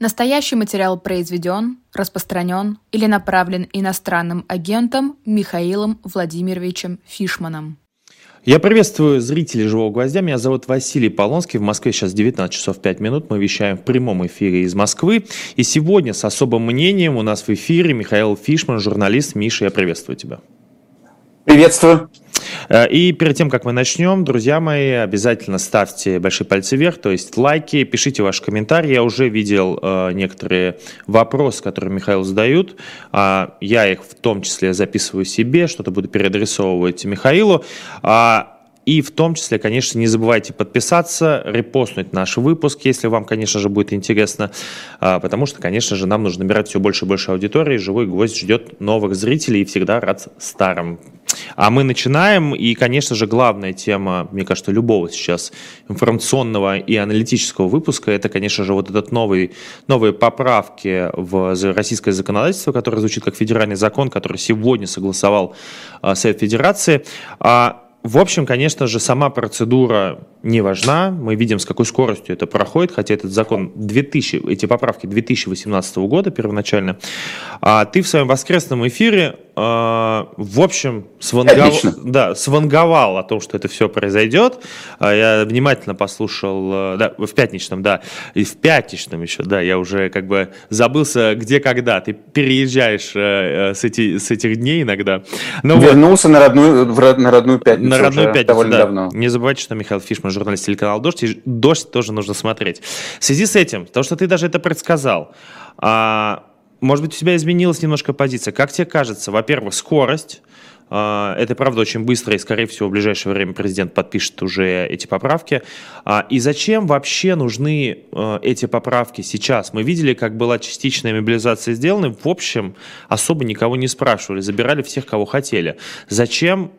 Настоящий материал произведен, распространен или направлен иностранным агентом Михаилом Владимировичем Фишманом. Я приветствую зрителей «Живого гвоздя». Меня зовут Василий Полонский. В Москве сейчас 19 часов 5 минут. Мы вещаем в прямом эфире из Москвы. И сегодня с особым мнением у нас в эфире Михаил Фишман, журналист. Миша, я приветствую тебя. Приветствую. Э, и перед тем, как мы начнем, друзья мои, обязательно ставьте большие пальцы вверх, то есть лайки, пишите ваши комментарии. Я уже видел э, некоторые вопросы, которые Михаил задают. Э, я их в том числе записываю себе, что-то буду переадресовывать Михаилу. А и в том числе, конечно, не забывайте подписаться, репостнуть наш выпуск, если вам, конечно же, будет интересно, а, потому что, конечно же, нам нужно набирать все больше и больше аудитории. Живой гвоздь ждет новых зрителей и всегда рад старым. А мы начинаем, и, конечно же, главная тема, мне кажется, любого сейчас информационного и аналитического выпуска, это, конечно же, вот этот новый, новые поправки в российское законодательство, которое звучит как федеральный закон, который сегодня согласовал а, Совет Федерации. В общем, конечно же, сама процедура не важна. Мы видим, с какой скоростью это проходит, хотя этот закон 2000, эти поправки 2018 года первоначально. А ты в своем воскресном эфире в общем, свангов... да, сванговал о том, что это все произойдет. А, я внимательно послушал, э, да, в пятничном, да, и в пятничном еще, да, я уже как бы забылся, где, когда. Ты переезжаешь э, э, с, эти, с этих дней иногда. Но Вернулся вот... на, родную, в, на родную пятницу На родную пятницу, довольно да. давно. Не забывайте, что Михаил Фишман, журналист телеканала «Дождь», и «Дождь» тоже нужно смотреть. В связи с этим, то, что ты даже это предсказал, а, может быть, у тебя изменилась немножко позиция. Как тебе кажется, во-первых, скорость, а, это, правда, очень быстро, и, скорее всего, в ближайшее время президент подпишет уже эти поправки. А, и зачем вообще нужны а, эти поправки сейчас? Мы видели, как была частичная мобилизация сделана. В общем, особо никого не спрашивали, забирали всех, кого хотели. Зачем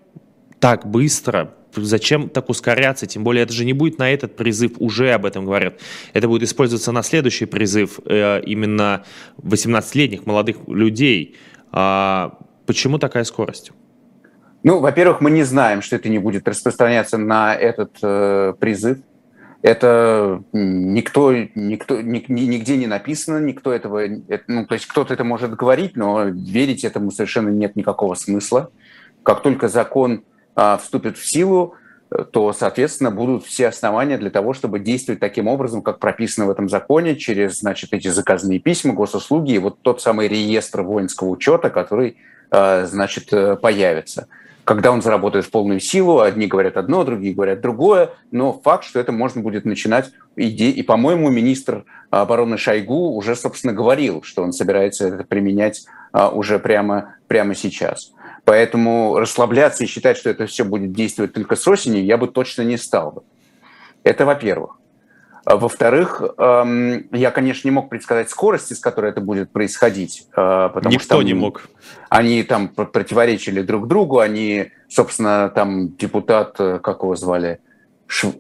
так быстро зачем так ускоряться? Тем более это же не будет на этот призыв, уже об этом говорят. Это будет использоваться на следующий призыв э, именно 18-летних молодых людей. А почему такая скорость? Ну, во-первых, мы не знаем, что это не будет распространяться на этот э, призыв. Это никто, никто, нигде не написано, никто этого, ну, то есть кто-то это может говорить, но верить этому совершенно нет никакого смысла. Как только закон вступит в силу, то, соответственно, будут все основания для того, чтобы действовать таким образом, как прописано в этом законе, через, значит, эти заказные письма, госуслуги и вот тот самый реестр воинского учета, который, а, значит, э, появится. Когда он заработает в полную силу, одни говорят одно, другие говорят другое, но факт, что это можно будет начинать, и, и по-моему, министр обороны Шойгу уже, собственно, говорил, что он собирается это применять а, уже прямо, прямо сейчас. Поэтому расслабляться и считать, что это все будет действовать только с осени, я бы точно не стал бы. Это во-первых. А во-вторых, эм, я, конечно, не мог предсказать скорости, с которой это будет происходить. Э, потому Никто что не мог. Они там противоречили друг другу, они, собственно, там депутат, э, как его звали, Ш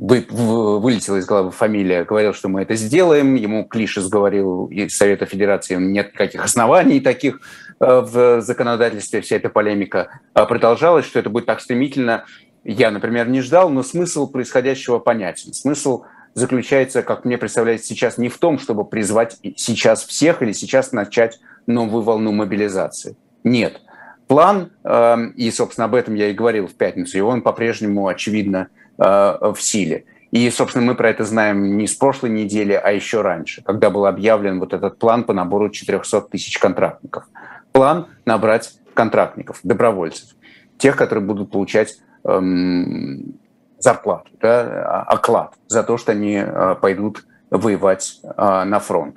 вы, вылетела из головы фамилия, говорил, что мы это сделаем, ему Клишес говорил из Совета Федерации, нет никаких оснований таких э, в законодательстве, вся эта полемика а продолжалась, что это будет так стремительно. Я, например, не ждал, но смысл происходящего понятен. Смысл заключается, как мне представляется сейчас, не в том, чтобы призвать сейчас всех или сейчас начать новую волну мобилизации. Нет. План, э, и, собственно, об этом я и говорил в пятницу, и он по-прежнему, очевидно, Э, в силе. И, собственно, мы про это знаем не с прошлой недели, а еще раньше, когда был объявлен вот этот план по набору 400 тысяч контрактников. План набрать контрактников, добровольцев, тех, которые будут получать эм, зарплату, да, оклад за то, что они э, пойдут воевать э, на фронт.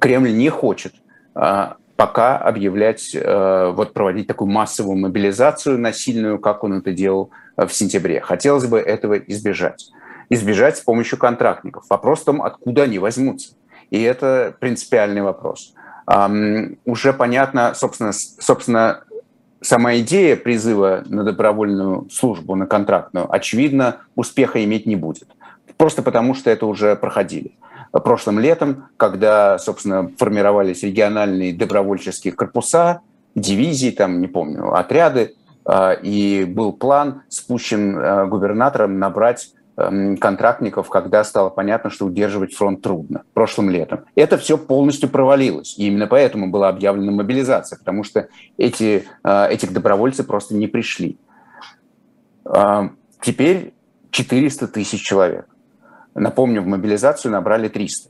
Кремль не хочет э, пока объявлять, вот проводить такую массовую мобилизацию насильную, как он это делал в сентябре. Хотелось бы этого избежать. Избежать с помощью контрактников. Вопрос в том, откуда они возьмутся. И это принципиальный вопрос. Уже понятно, собственно, собственно, сама идея призыва на добровольную службу, на контрактную, очевидно, успеха иметь не будет. Просто потому, что это уже проходили. Прошлым летом, когда, собственно, формировались региональные добровольческие корпуса, дивизии, там, не помню, отряды, а, и был план спущен а, губернатором набрать контрактников, когда стало понятно, что удерживать фронт трудно, прошлым летом. Это все полностью провалилось. И именно поэтому была объявлена мобилизация, потому что эти, э, этих добровольцы просто не пришли. Э, теперь 400 тысяч человек. Напомню, в мобилизацию набрали 300.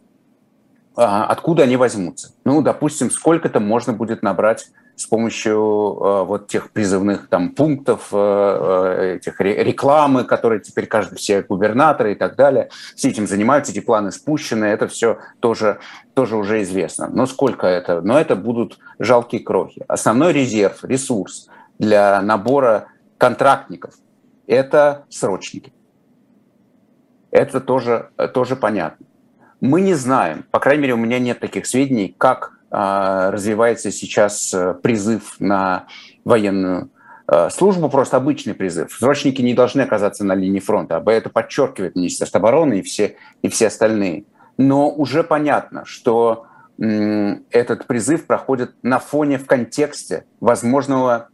А откуда они возьмутся? Ну, допустим, сколько-то можно будет набрать с помощью э, вот тех призывных там пунктов, э, э, этих рекламы, которые теперь каждый, все губернаторы и так далее, все этим занимаются, эти планы спущены, это все тоже, тоже уже известно. Но сколько это? Но это будут жалкие крохи. Основной резерв, ресурс для набора контрактников – это срочники. Это тоже, тоже понятно. Мы не знаем, по крайней мере, у меня нет таких сведений, как развивается сейчас э, призыв на военную э, службу, просто обычный призыв. Срочники не должны оказаться на линии фронта, об этом подчеркивает Министерство обороны и все, и все остальные. Но уже понятно, что этот призыв проходит на фоне, в контексте возможного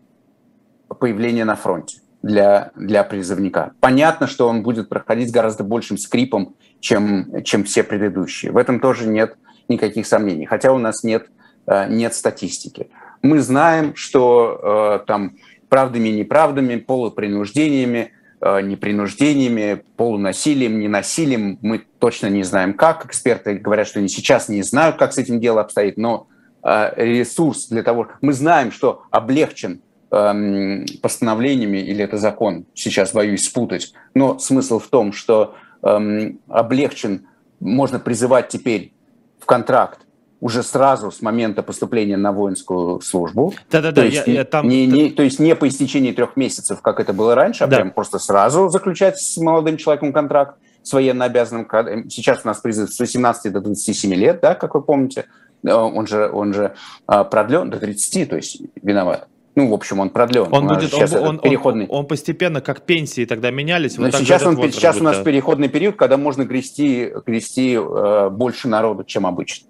появления на фронте для, для призывника. Понятно, что он будет проходить с гораздо большим скрипом, чем, чем все предыдущие. В этом тоже нет никаких сомнений, хотя у нас нет, э, нет статистики. Мы знаем, что э, там правдами и неправдами, полупринуждениями, э, непринуждениями, полунасилием, ненасилием, мы точно не знаем как. Эксперты говорят, что они сейчас не знают, как с этим дело обстоит, но ресурс для того... Мы знаем, что облегчен эм, постановлениями, или это закон, сейчас боюсь спутать, но смысл в том, что эм, облегчен, можно призывать теперь в контракт уже сразу с момента поступления на воинскую службу. Да-да-да. То, есть, я, я там... не, не, то есть не по истечении трех месяцев, как это было раньше, а да. прям просто сразу заключать с молодым человеком контракт с военно обязанным. Сейчас у нас призыв с 18 до 27 лет, да, как вы помните. Э, он же, он же а, продлен до 30, то есть виноват. Ну, в общем, он продлен. Он, будет, сейчас он, он, переходный. Он, он постепенно, как пенсии тогда менялись. Вот сейчас он, сейчас у нас переходный период, когда можно грести, грести э, больше народу, чем обычно.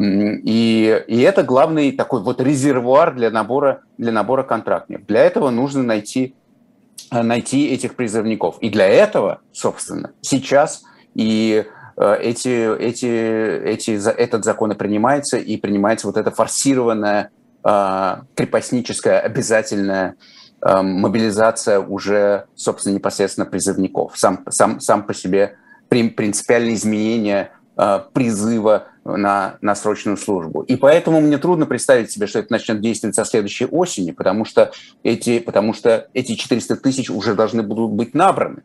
И, и это главный такой вот резервуар для набора, для набора контрактников. Для этого нужно найти, э, найти этих призывников. И для этого, собственно, сейчас и э, эти, эти, эти, этот закон и принимается, и принимается вот эта форсированная крепостническая обязательная э, мобилизация уже, собственно, непосредственно призывников. Сам, сам, сам по себе принципиальное изменение э, призыва на, на срочную службу. И поэтому мне трудно представить себе, что это начнет действовать со следующей осени, потому что эти, потому что эти 400 тысяч уже должны будут быть набраны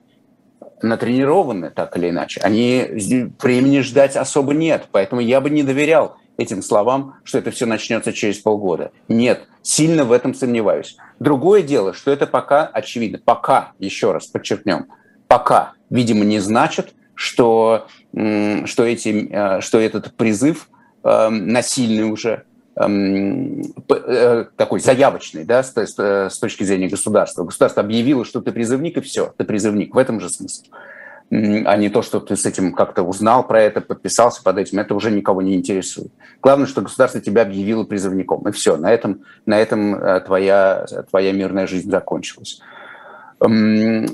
натренированы так или иначе. Они времени ждать особо нет, поэтому я бы не доверял этим словам, что это все начнется через полгода. Нет, сильно в этом сомневаюсь. Другое дело, что это пока очевидно. Пока, еще раз подчеркнем, пока, видимо, не значит, что, что, эти, э, что этот призыв эм, насильный уже, эм, э, такой заявочный, да, с, с точки зрения государства. Государство объявило, что ты призывник, и все, ты призывник. В этом же смысл а не то, что ты с этим как-то узнал про это, подписался под этим, это уже никого не интересует. Главное, что государство тебя объявило призывником, и все, на этом, на этом э, твоя, твоя мирная жизнь закончилась. Эм,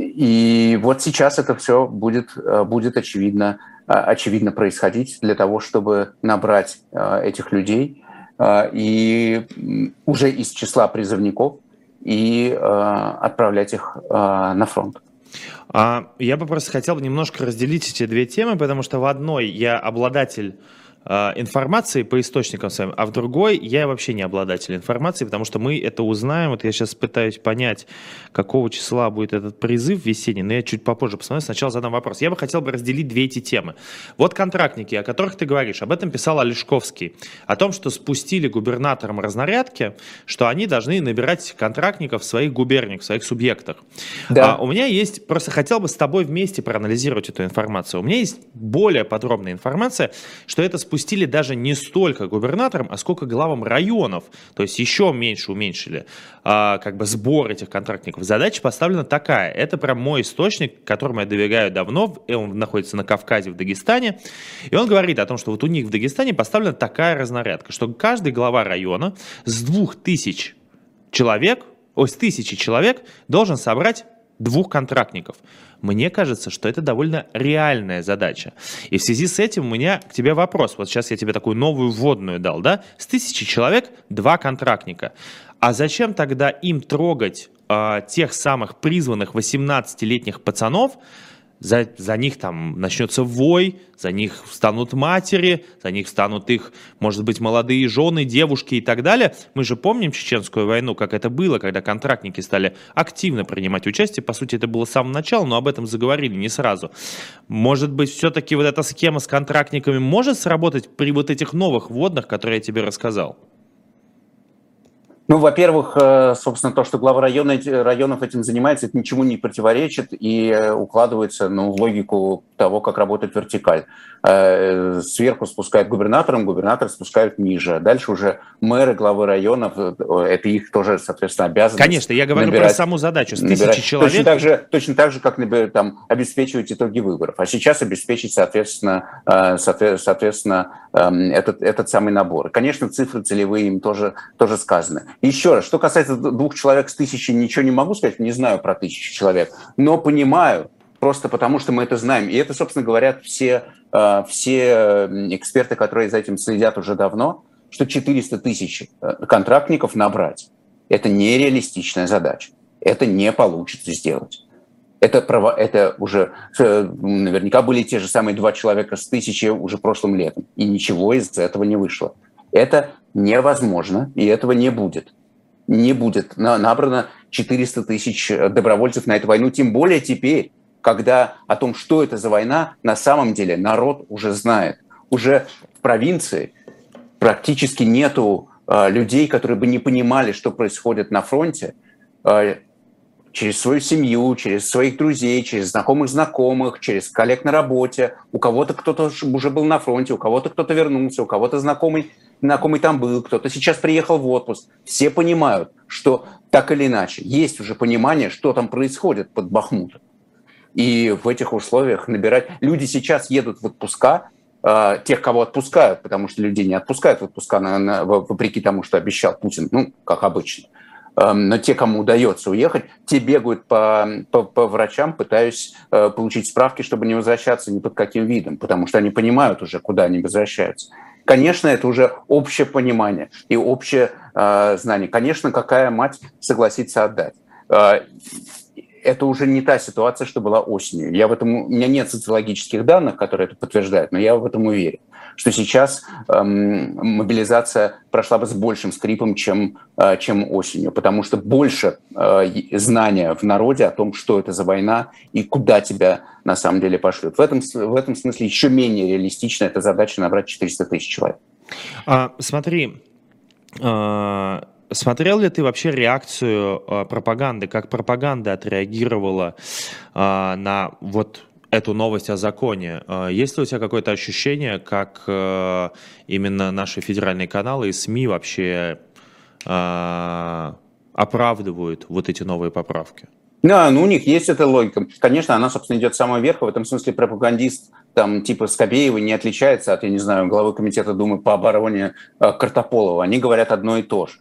и вот сейчас это все будет, э, будет очевидно, э, очевидно происходить для того, чтобы набрать этих людей и уже из числа призывников и отправлять их на фронт. А, я бы просто хотел немножко разделить эти две темы, потому что в одной я обладатель информации по источникам своим, а в другой я вообще не обладатель информации, потому что мы это узнаем. Вот я сейчас пытаюсь понять, какого числа будет этот призыв весенний, но я чуть попозже посмотрю. Сначала задам вопрос. Я бы хотел бы разделить две эти темы. Вот контрактники, о которых ты говоришь, об этом писал Олешковский, о том, что спустили губернаторам разнарядки, что они должны набирать контрактников в своих губерниях, в своих субъектах. Да. А, у меня есть, просто хотел бы с тобой вместе проанализировать эту информацию. У меня есть более подробная информация, что это спустили даже не столько губернаторам, а сколько главам районов, то есть еще меньше уменьшили а, как бы сбор этих контрактников. Задача поставлена такая, это прям мой источник, которому я добегаю давно, он находится на Кавказе, в Дагестане, и он говорит о том, что вот у них в Дагестане поставлена такая разнарядка, что каждый глава района с двух тысяч человек, ой, с тысячи человек должен собрать двух контрактников. Мне кажется, что это довольно реальная задача. И в связи с этим у меня к тебе вопрос. Вот сейчас я тебе такую новую вводную дал, да? С тысячи человек два контрактника. А зачем тогда им трогать э, тех самых призванных 18-летних пацанов, за, за них там начнется вой, за них станут матери, за них станут их, может быть, молодые жены, девушки и так далее. Мы же помним Чеченскую войну, как это было, когда контрактники стали активно принимать участие. По сути, это было с самого начала, но об этом заговорили не сразу. Может быть, все-таки вот эта схема с контрактниками может сработать при вот этих новых вводных, которые я тебе рассказал? Ну, во-первых, э, собственно, то, что глава района, районов этим занимается, это ничему не противоречит и э, укладывается ну, в логику того, как работает вертикаль. Э, сверху спускают губернаторам, губернатор спускают ниже. Дальше уже мэры, главы районов, это их тоже, соответственно, обязанность. Конечно, я говорю набирать, про саму задачу. С тысячи набирать. человек... Точно так, же, точно так же, как например, там, обеспечивать итоги выборов. А сейчас обеспечить, соответственно, соответственно эм, этот, этот самый набор. Конечно, цифры целевые им тоже, тоже сказаны. Еще раз, что касается двух человек с тысячи, ничего не могу сказать, не знаю про тысячу человек, но понимаю, просто потому что мы это знаем. И это, собственно, говорят все, э, все эксперты, которые за этим следят уже давно, что 400 тысяч э, контрактников набрать – это нереалистичная задача. Это не получится сделать. Это, право, это уже э, наверняка были те же самые два человека с тысячи уже прошлым летом, и ничего из этого не вышло. Это невозможно, и этого не будет. Не будет набрано 400 тысяч э, добровольцев на эту войну, тем более теперь, когда о том, что это за война, на самом деле народ уже знает. Уже в провинции практически нету э, людей, которые бы не понимали, что происходит на фронте, э, через свою семью, через своих друзей, через знакомых знакомых, через коллег на работе. У кого-то кто-то уже был на фронте, у кого-то кто-то вернулся, у кого-то знакомый знакомый там был, кто-то сейчас приехал в отпуск. Все понимают, что так или иначе есть уже понимание, что там происходит под Бахмутом. И в этих условиях набирать... Люди сейчас едут в отпуска, э, тех, кого отпускают, потому что людей не отпускают в отпуска, на, вопреки тому, что обещал Путин, ну, как обычно. Но те, кому удается уехать, те бегают по, по, по врачам, пытаясь э, получить справки, чтобы не возвращаться ни под каким видом, потому что они понимают уже, куда они возвращаются. Конечно, это уже общее понимание и общее э, знание. Конечно, какая мать согласится отдать. Э, это уже не та ситуация, что была осенью. Я в этом, у меня нет социологических данных, которые это подтверждают, но я в этом уверен, что сейчас эм, мобилизация прошла бы с большим скрипом, чем, э, чем осенью, потому что больше э, знания в народе о том, что это за война и куда тебя на самом деле пошлют. В этом, в этом смысле еще менее реалистична эта задача набрать 400 тысяч человек. А, смотри, а Смотрел ли ты вообще реакцию э, пропаганды, как пропаганда отреагировала э, на вот эту новость о законе? Э, есть ли у тебя какое-то ощущение, как э, именно наши федеральные каналы и СМИ вообще э, оправдывают вот эти новые поправки? Да, ну у них есть эта логика. Конечно, она, собственно, идет самого верха. В этом смысле пропагандист там типа Скобеева не отличается от, я не знаю, главы комитета Думы по обороне Картополова. Они говорят одно и то же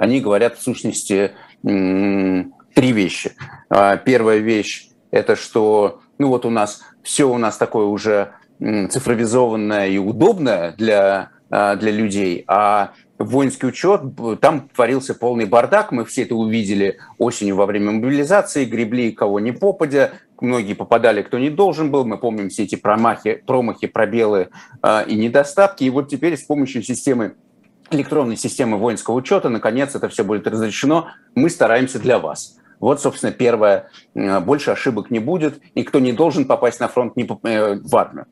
они говорят в сущности три вещи. А, первая вещь – это что ну вот у нас все у нас такое уже цифровизованное и удобное для, а, для людей, а воинский учет, там творился полный бардак, мы все это увидели осенью во время мобилизации, гребли кого не попадя, многие попадали, кто не должен был, мы помним все эти промахи, промахи, пробелы э, и недостатки, и вот теперь с помощью системы электронной системы воинского учета, наконец это все будет разрешено, мы стараемся для вас. Вот, собственно, первое, э, больше ошибок не будет, никто не должен попасть на фронт не, э, в армию.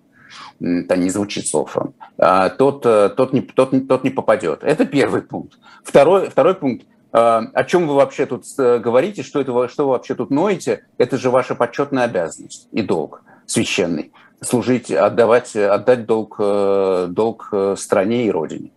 Это не звучит слово. А, тот, э, тот, не, тот, тот не попадет. Это первый пункт. Второй, второй пункт. О чем вы вообще тут говорите, что, это, что вы вообще тут ноете, это же ваша почетная обязанность и долг священный. Служить, отдавать, отдать долг, долг стране и родине.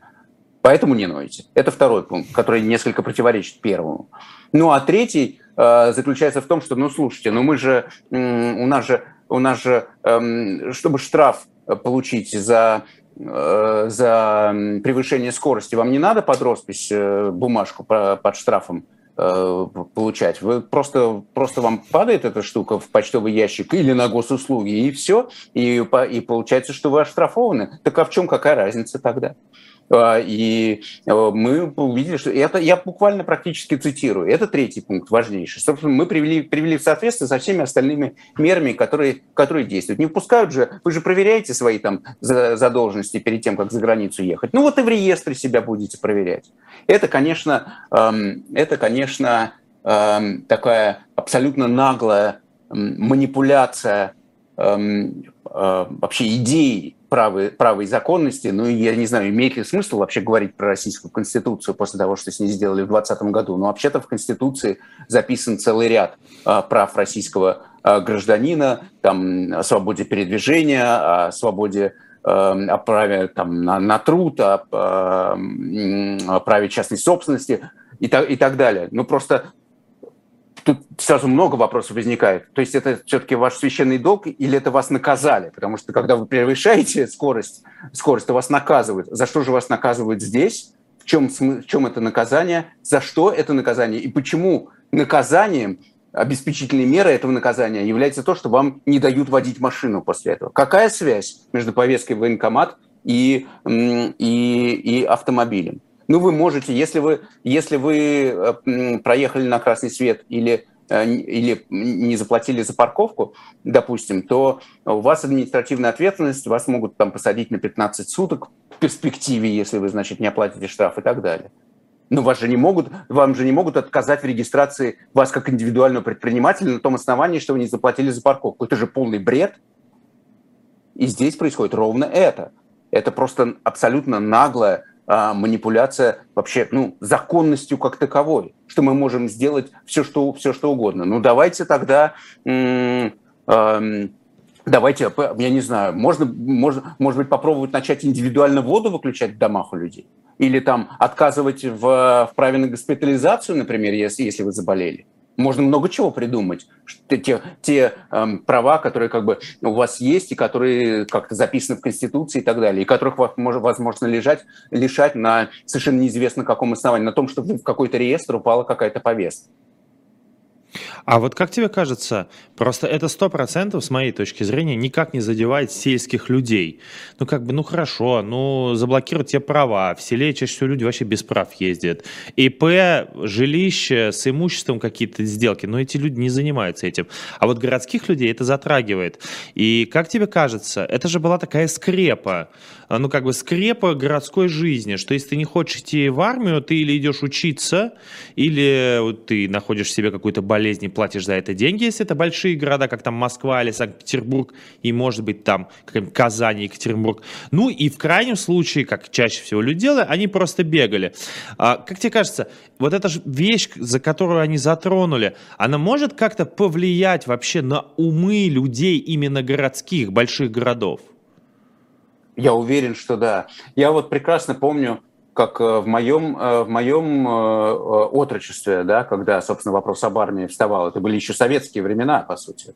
Поэтому не нойте. Это второй пункт, который несколько противоречит первому. Ну а третий э, заключается в том, что, ну слушайте, ну мы же, э, у нас же, у нас же, э, чтобы штраф получить за э, за превышение скорости, вам не надо под роспись э, бумажку под штрафом э, получать. Вы просто, просто вам падает эта штука в почтовый ящик или на госуслуги, и все, и, и получается, что вы оштрафованы. Так а в чем какая разница тогда? А, и э, мы увидели, что это, я буквально практически цитирую, это третий пункт, важнейший. Собственно, мы привели, привели в соответствие со всеми остальными мерами, которые, которые действуют. Не впускают же, вы же проверяете свои там задолженности перед тем, как за границу ехать. Ну вот и в реестре себя будете проверять. Это, конечно, эм, это, конечно эм, такая абсолютно наглая манипуляция эм, э, вообще идеей правой, правой законности. Ну, я не знаю, имеет ли смысл вообще говорить про российскую конституцию после того, что с ней сделали в 2020 году. Но вообще-то в конституции записан целый ряд а, прав российского а, гражданина, там, о свободе передвижения, о свободе эм, о праве там, на, на труд, о, о праве частной собственности и так, и так далее. Ну, просто тут сразу много вопросов возникает. То есть это все-таки ваш священный долг или это вас наказали? Потому что когда вы превышаете скорость, скорость, то вас наказывают. За что же вас наказывают здесь? В чем, в чем это наказание? За что это наказание? И почему наказанием, обеспечительной мерой этого наказания является то, что вам не дают водить машину после этого? Какая связь между повесткой в военкомат и, и, и автомобилем? Ну, вы можете, если вы, если вы э, проехали на красный свет или э, или не заплатили за парковку, допустим, то у вас административная ответственность, вас могут там посадить на 15 суток в перспективе, если вы, значит, не оплатите штраф и так далее. Но вас же не могут, вам же не могут отказать в регистрации вас как индивидуального предпринимателя на том основании, что вы не заплатили за парковку. Это же полный бред. И здесь происходит ровно это. Это просто абсолютно наглое а, манипуляция вообще ну, законностью как таковой, что мы можем сделать все, что, все, что угодно. Ну, давайте тогда... Давайте, я не знаю, можно, можно, может быть, попробовать начать индивидуально воду выключать в домах у людей? Или там отказывать в, в праве на госпитализацию, например, если, если вы заболели? Можно много чего придумать. Те, те эм, права, которые как бы у вас есть и которые как-то записаны в Конституции и так далее, и которых вас может, возможно лежать, лишать на совершенно неизвестно каком основании, на том, что в какой-то реестр упала какая-то повестка. А вот как тебе кажется, просто это сто процентов, с моей точки зрения, никак не задевает сельских людей. Ну, как бы, ну хорошо, ну, заблокируют те права. В селе чаще всего люди вообще без прав ездят. ИП, жилище, с имуществом какие-то сделки, но эти люди не занимаются этим. А вот городских людей это затрагивает. И как тебе кажется, это же была такая скрепа, ну, как бы скрепа городской жизни, что если ты не хочешь идти в армию, ты или идешь учиться, или ты находишь себе какую-то болезнь и платишь за это деньги, если это большие города, как там Москва или Санкт-Петербург, и, может быть, там Казань, Екатеринбург. Ну, и в крайнем случае, как чаще всего люди делают, они просто бегали. А, как тебе кажется, вот эта же вещь, за которую они затронули, она может как-то повлиять вообще на умы людей именно городских, больших городов? Я уверен, что да. Я вот прекрасно помню, как э, в моем, э, в моем э, отрочестве, да, когда, собственно, вопрос об армии вставал, это были еще советские времена, по сути.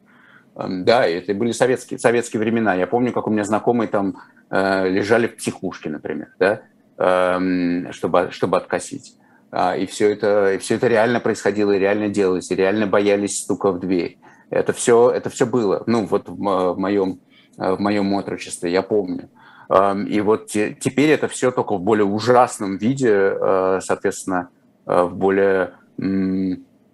Эм, да, это были советские, советские времена. Я помню, как у меня знакомые там лежали в психушке, например, да, эм, чтобы, чтобы откосить. А, и все это, и все это реально происходило, и реально делалось, и реально боялись стука в дверь. Это все, это все было. Ну, вот в моем, в моем отрочестве, я помню. И вот теперь это все только в более ужасном виде, э, соответственно, э, в более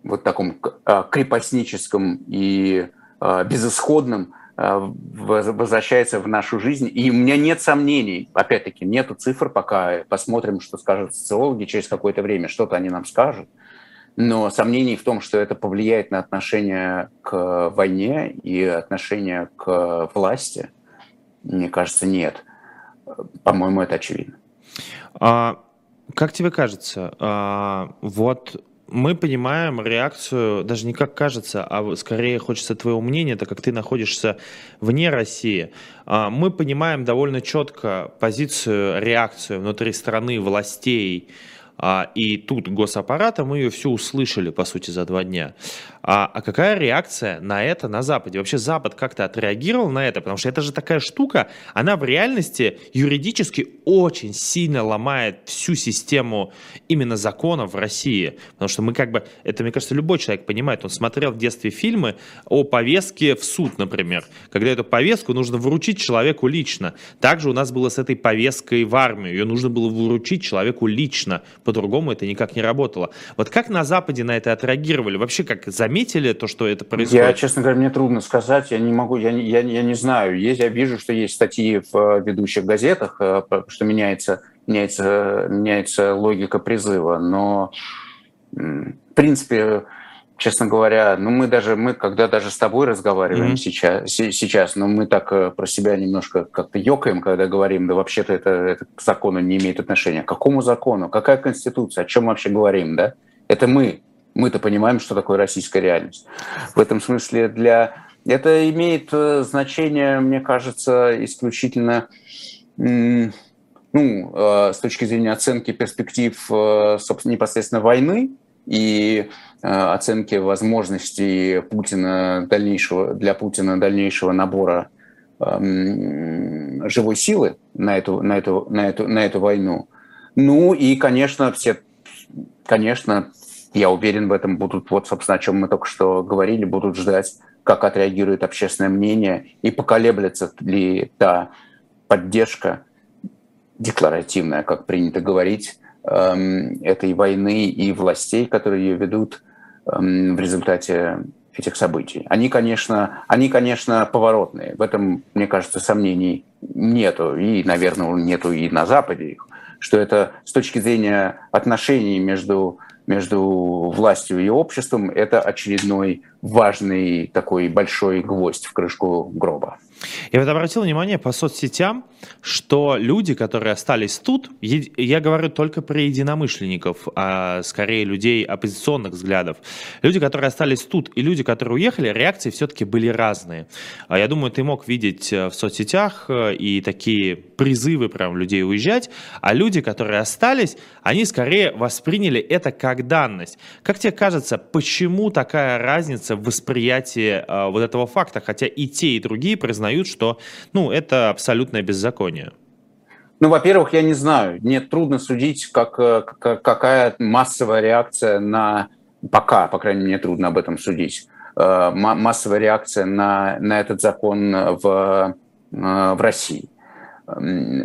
вот таком э, крепостническом и безысходном возвращается в нашу жизнь. И у меня нет сомнений, опять-таки, нету цифр пока, посмотрим, что скажут социологи через какое-то время, что-то они нам скажут. Но сомнений в том, что это повлияет на отношение к войне и отношение к власти, мне кажется, нет. По-моему, это очевидно. А, как тебе кажется, а, вот мы понимаем реакцию, даже не как кажется, а скорее хочется твоего мнения, так как ты находишься вне России. А, мы понимаем довольно четко позицию, реакцию внутри страны властей а, и тут госаппарата, мы ее все услышали, по сути, за два дня. А, а какая реакция на это на Западе? Вообще Запад как-то отреагировал на это? Потому что это же такая штука, она в реальности юридически очень сильно ломает всю систему именно законов в России. Потому что мы как бы, это, мне кажется, любой человек понимает, он смотрел в детстве фильмы о повестке в суд, например, когда эту повестку нужно вручить человеку лично. Также у нас было с этой повесткой в армию, ее нужно было вручить человеку лично, по-другому это никак не работало. Вот как на Западе на это отреагировали? Вообще как за заметили то, что это происходит? Я, честно говоря, мне трудно сказать. Я не могу, я, я, я не знаю. Есть, я вижу, что есть статьи в э, ведущих газетах, э, что меняется, меняется, меняется логика призыва. Но, в принципе, честно говоря, ну мы даже, мы когда даже с тобой разговариваем mm-hmm. сейчас, сейчас, но мы так э, про себя немножко как-то ёкаем, когда говорим, да вообще-то это, это к закону не имеет отношения. К какому закону? Какая конституция? О чем вообще говорим, да? Это мы мы-то понимаем, что такое российская реальность. В этом смысле для... Это имеет э, значение, мне кажется, исключительно ну, э, с точки зрения оценки перспектив э, собственно, непосредственно войны и оценки возможностей Путина дальнейшего, для Путина дальнейшего набора эм, живой силы на эту, на, эту, на, эту, на эту войну. Ну и, конечно, все, конечно, я уверен в этом, будут, вот, собственно, о чем мы только что говорили, будут ждать, как отреагирует общественное мнение и поколеблется ли та поддержка декларативная, как принято говорить, эм, этой войны и властей, которые ее ведут эм, в результате этих событий. Они, конечно, они, конечно, поворотные. В этом, мне кажется, сомнений нету. И, наверное, нету и на Западе их. Что это с точки зрения отношений между между властью и обществом, это очередной важный такой большой гвоздь в крышку гроба. Я вот обратил внимание по соцсетям, что люди, которые остались тут, я говорю только про единомышленников, а скорее людей оппозиционных взглядов. Люди, которые остались тут и люди, которые уехали, реакции все-таки были разные. А я думаю, ты мог видеть э, в соцсетях э, и такие призывы прям людей уезжать, а люди, которые остались, они скорее восприняли это как данность. Как тебе кажется, почему такая разница в восприятии э, вот этого факта, хотя и те, и другие признают признают, что ну, это абсолютное беззаконие? Ну, во-первых, я не знаю. Мне трудно судить, как, э, какая массовая реакция на... Пока, по крайней мере, трудно об этом судить. Э, массовая реакция на, на этот закон в, э, в России.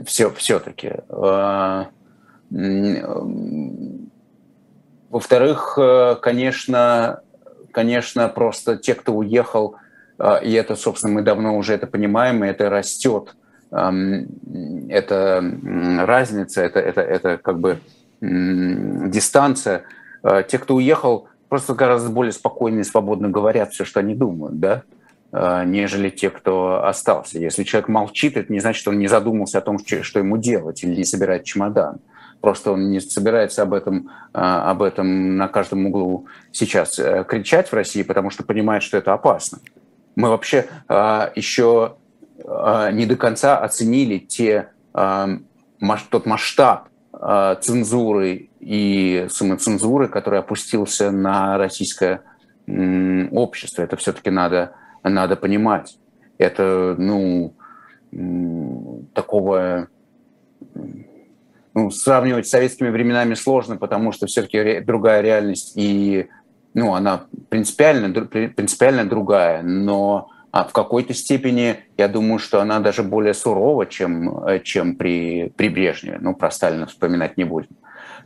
Все, все-таки. Во-вторых, конечно, конечно, просто те, кто уехал, и это, собственно, мы давно уже это понимаем, и это растет. Это разница, это, это, это как бы дистанция. А, те, кто уехал, просто гораздо более спокойно и свободно говорят все, что они думают, да, а, нежели те, кто остался. Если человек молчит, это не значит, что он не задумался о том, что ему делать, или не собирает чемодан. Просто он не собирается об этом, об этом на каждом углу сейчас э, кричать в России, потому что понимает, что это опасно мы вообще а, еще а, не до конца оценили те, а, тот масштаб цензуры и самоцензуры, который опустился на российское общество. Это все-таки надо, надо понимать. Это, ну, такого ну, сравнивать с советскими временами сложно, потому что все-таки другая реальность и ну, она принципиально, принципиально другая, но а в какой-то степени, я думаю, что она даже более сурова, чем, чем при, при Брежневе. Ну, про Сталина вспоминать не будем.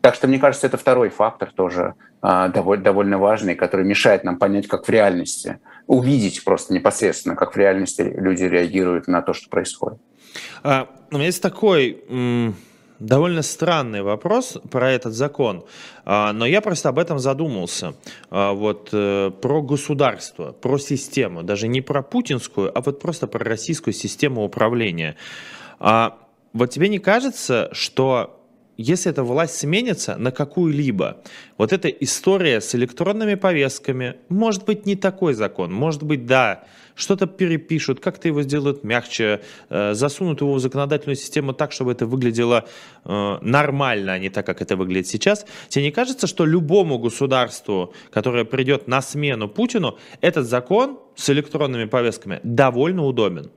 Так что, мне кажется, это второй фактор тоже а, довольно, довольно важный, который мешает нам понять, как в реальности, увидеть просто непосредственно, как в реальности люди реагируют на то, что происходит. А, у меня есть такой довольно странный вопрос про этот закон, а, но я просто об этом задумался. А, вот э, про государство, про систему, даже не про путинскую, а вот просто про российскую систему управления. А, вот тебе не кажется, что если эта власть сменится на какую-либо, вот эта история с электронными повестками, может быть, не такой закон, может быть, да, что-то перепишут, как-то его сделают мягче, э, засунут его в законодательную систему так, чтобы это выглядело э, нормально, а не так, как это выглядит сейчас. Тебе не кажется, что любому государству, которое придет на смену Путину, этот закон с электронными повестками довольно удобен?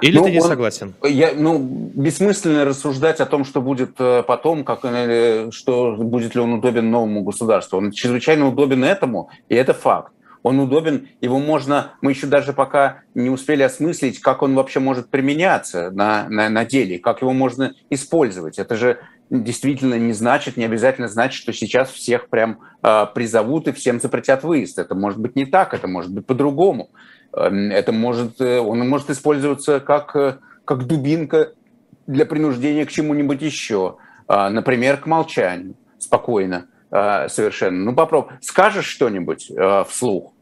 Или ну, ты не он, согласен? Я, ну, бессмысленно рассуждать о том, что будет э, потом, как, э, что будет ли он удобен новому государству. Он чрезвычайно удобен этому, и это факт. Он удобен, его можно, мы еще даже пока не успели осмыслить, как он вообще может применяться на, на, на деле, как его можно использовать. Это же действительно не значит, не обязательно значит, что сейчас всех прям э, призовут и всем запретят выезд. Это может быть не так, это может быть по-другому. Эм, это может, э, он может использоваться как, э, как дубинка для принуждения к чему-нибудь еще. А, например, к молчанию. Спокойно а, совершенно. Ну, попробуй. Скажешь что-нибудь э, вслух,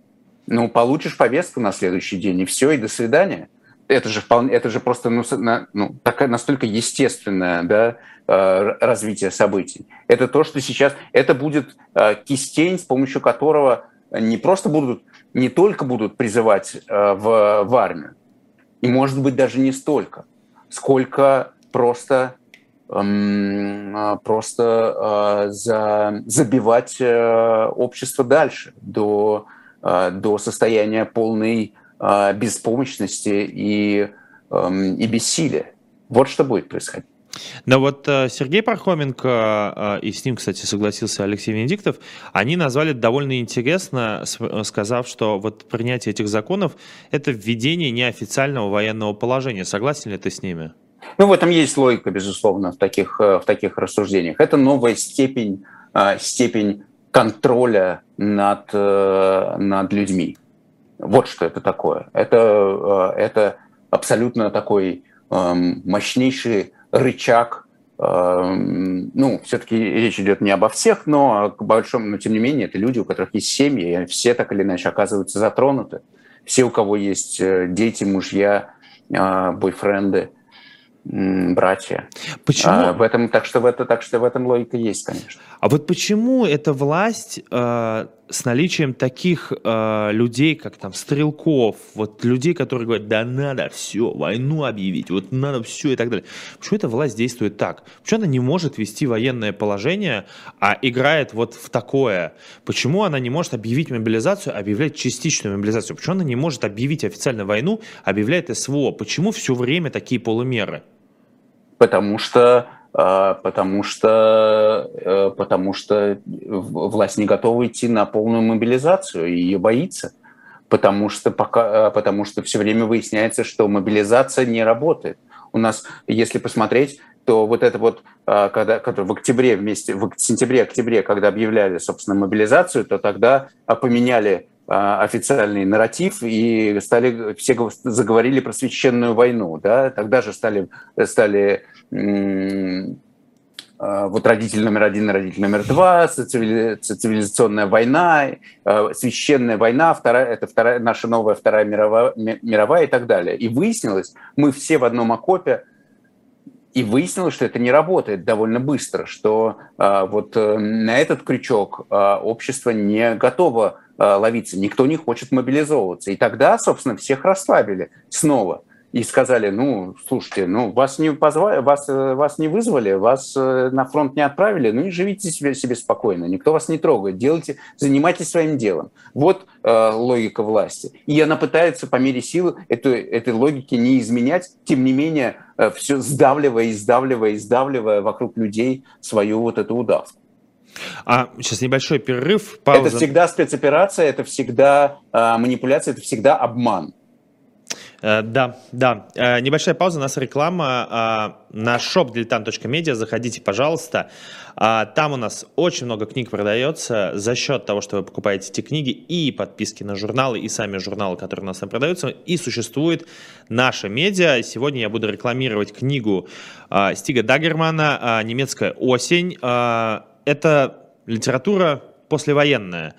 ну, получишь повестку на следующий день, и все, и до свидания. Это же, вполне, это же просто ну, ну, такая, настолько естественное да, развитие событий. Это то, что сейчас... Это будет кистень, с помощью которого не просто будут не только будут призывать э, в, в армию, и, может быть, даже не столько, сколько просто, эм, э, просто э, за, забивать общество дальше до, до состояния полной беспомощности и, э, и бессилия. Вот что будет происходить. Но вот э, Сергей Пархоменко, э, и с ним, кстати, согласился Алексей Венедиктов, они назвали довольно интересно, сказав, что вот принятие этих законов – это введение неофициального военного положения. Согласен ли ты с ними? Ну, в этом есть логика, безусловно, в таких, э, в таких рассуждениях. Это новая степень, степень контроля над, над людьми. Вот что это такое. Это, это абсолютно такой эм, мощнейший рычаг эм, ну, все-таки речь идет не обо всех, но к большому, но тем не менее, это люди, у которых есть семьи, и все так или иначе оказываются затронуты. Все, у кого есть э, дети, мужья, э, бойфренды, братья. Почему? А, в этом, так, что в это, так что в этом логика есть, конечно. А вот почему эта власть э, с наличием таких э, людей, как там Стрелков, вот людей, которые говорят, да надо все, войну объявить, вот надо все и так далее. Почему эта власть действует так? Почему она не может вести военное положение, а играет вот в такое? Почему она не может объявить мобилизацию, объявлять частичную мобилизацию? Почему она не может объявить официально войну, объявляет СВО? Почему все время такие полумеры? потому что а, потому что, э, потому что власть не готова идти на полную мобилизацию и ее боится, потому что, пока, а, потому что все время выясняется, что мобилизация не работает. У нас, если посмотреть, то вот это вот, а, когда, когда в октябре вместе, в сентябре-октябре, когда объявляли, собственно, мобилизацию, то тогда поменяли официальный нарратив и стали все заговорили про священную войну, да, тогда же стали стали а, вот родитель номер один, родитель номер два, цивилизационная война, а, священная война, вторая, это вторая, наша новая Вторая мировая, мировая и так далее. И выяснилось, мы все в одном окопе, и выяснилось, что это не работает довольно быстро, что а, вот э, на этот крючок общество не готово ловиться, никто не хочет мобилизовываться. И тогда, собственно, всех расслабили снова – и сказали, ну, слушайте, ну, вас не позвали, вас, э, вас не вызвали, вас э, на фронт не отправили, ну и живите себе, себе спокойно, никто вас не трогает, делайте, занимайтесь своим делом. Вот э, логика власти. И она пытается по мере силы эту, этой логики не изменять, тем не менее, э, все сдавливая, издавливая, издавливая вокруг людей свою вот эту удавку. А сейчас небольшой перерыв. Пауза. Это всегда спецоперация, это всегда э, манипуляция, это всегда обман. Э, да, да. Э, небольшая пауза, у нас реклама э, на shop Заходите, пожалуйста. Там у нас очень много книг продается за счет того, что вы покупаете эти книги и подписки на журналы, и сами журналы, которые у нас там продаются. И существует наша медиа. Сегодня я буду рекламировать книгу Стига Даггермана «Немецкая осень». Это литература послевоенная.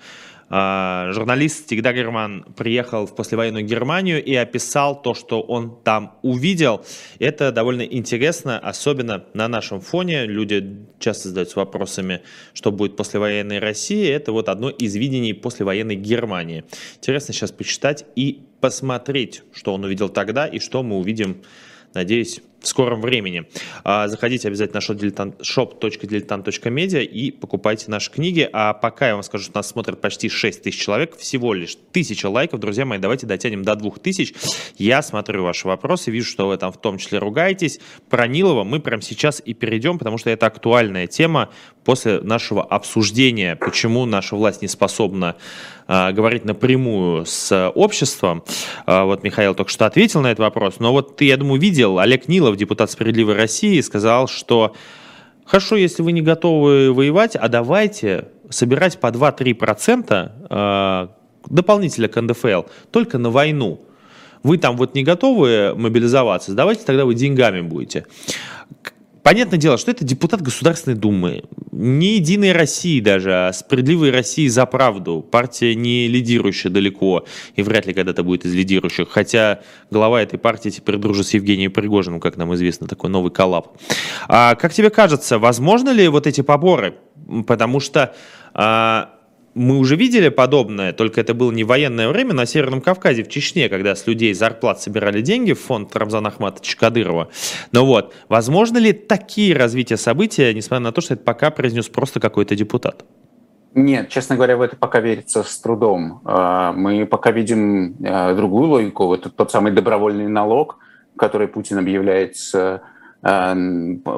А, журналист Стиг Дагерман приехал в послевоенную Германию и описал то, что он там увидел. Это довольно интересно, особенно на нашем фоне. Люди часто задаются вопросами, что будет послевоенной России. Это вот одно из видений послевоенной Германии. Интересно сейчас почитать и посмотреть, что он увидел тогда и что мы увидим, надеюсь, в скором времени. А, заходите обязательно на shop.diletant.media и покупайте наши книги. А пока я вам скажу, что нас смотрят почти 6 тысяч человек, всего лишь тысяча лайков. Друзья мои, давайте дотянем до 2000. Я смотрю ваши вопросы, вижу, что вы там в том числе ругаетесь. Про Нилова мы прямо сейчас и перейдем, потому что это актуальная тема после нашего обсуждения, почему наша власть не способна говорить напрямую с обществом. Э, вот Михаил только что ответил на этот вопрос. Но вот я думаю, видел, Олег Нилов депутат «Справедливой России», сказал, что хорошо, если вы не готовы воевать, а давайте собирать по 2-3% э, дополнительно к НДФЛ только на войну. Вы там вот не готовы мобилизоваться, давайте тогда вы деньгами будете. Понятное дело, что это депутат Государственной Думы, не Единой России даже, а Справедливой России за правду. Партия не лидирующая далеко и вряд ли когда-то будет из лидирующих. Хотя глава этой партии теперь дружит с Евгением Пригожиным, как нам известно, такой новый коллап. А, как тебе кажется, возможно ли вот эти поборы? Потому что а, мы уже видели подобное, только это было не военное время на Северном Кавказе, в Чечне, когда с людей зарплат собирали деньги в фонд Рамзана Ахматовича Кадырова. Но вот, возможно ли такие развития события, несмотря на то, что это пока произнес просто какой-то депутат? Нет, честно говоря, в это пока верится с трудом. А, мы пока видим а, другую логику. Это тот самый добровольный налог, который Путин объявляет, а,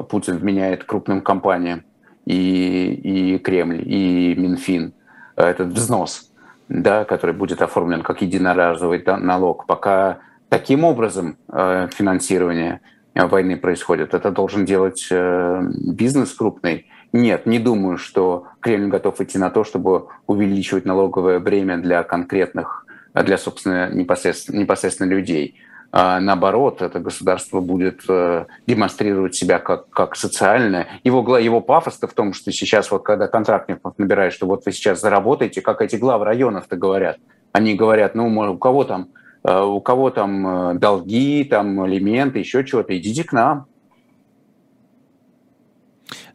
Путин вменяет крупным компаниям и, и Кремль, и Минфин – этот взнос, да, который будет оформлен как единоразовый налог, пока таким образом э, финансирование э, войны происходит. Это должен делать бизнес крупный. Нет, не думаю, что Кремль готов идти на то, чтобы увеличивать налоговое бремя для конкретных, для, собственно, непосредственно, непосредственно людей. А наоборот, это государство будет э, демонстрировать себя как, как социальное. Его, его пафос-то в том, что сейчас, вот когда контрактников набирают, что вот вы сейчас заработаете, как эти главы районов-то говорят. Они говорят, ну, у кого там, э, у кого там э, долги, там элементы, еще чего-то, идите к нам.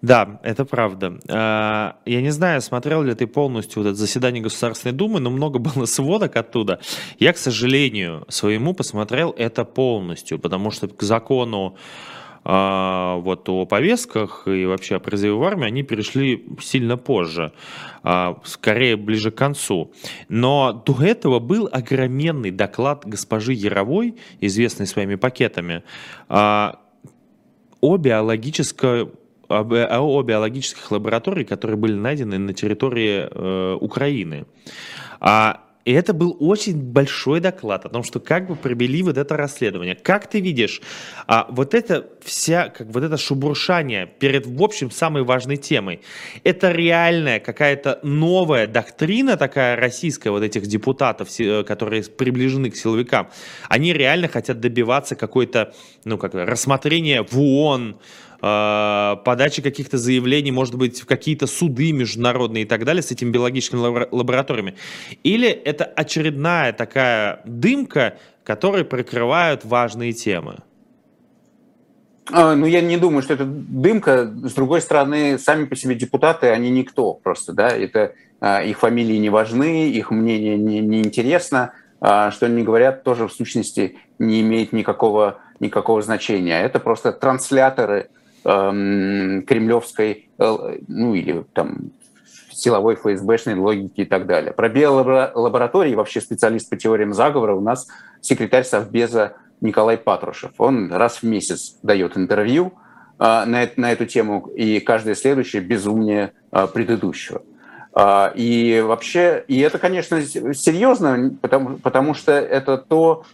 Да, это правда. А, я не знаю, смотрел ли ты полностью вот это заседание Государственной Думы, но много было сводок оттуда. Я, к сожалению, своему посмотрел это полностью, потому что к закону а, вот о повестках и вообще о призыве в армию, они перешли сильно позже, а, скорее ближе к концу. Но до этого был огроменный доклад госпожи Яровой, известной своими пакетами, о биологической ООО биологических лабораторий, которые были найдены на территории э, Украины. А и это был очень большой доклад о том, что как бы провели вот это расследование. Как ты видишь, а, вот это вся, как вот это шубуршание перед, в общем, самой важной темой, это реальная какая-то новая доктрина такая российская вот этих депутатов, э, которые приближены к силовикам, они реально хотят добиваться какой-то, ну, как рассмотрения в ООН, подачи каких-то заявлений, может быть, в какие-то суды международные и так далее с этими биологическими лабораториями? Или это очередная такая дымка, которой прикрывают важные темы? А, ну, я не думаю, что это дымка. С другой стороны, сами по себе депутаты, они никто просто, да, это а, их фамилии не важны, их мнение не, не интересно, а, что они говорят, тоже в сущности не имеет никакого, никакого значения. Это просто трансляторы Эм, кремлевской, э, ну или там силовой ФСБшной логики и так далее. Про биолаборатории, вообще специалист по теориям заговора, у нас секретарь Совбеза Николай Патрушев. Он раз в месяц дает интервью э, на, на эту тему, и каждое следующее безумнее э, предыдущего. И вообще, и это, конечно, серьезно, потому, потому что это то,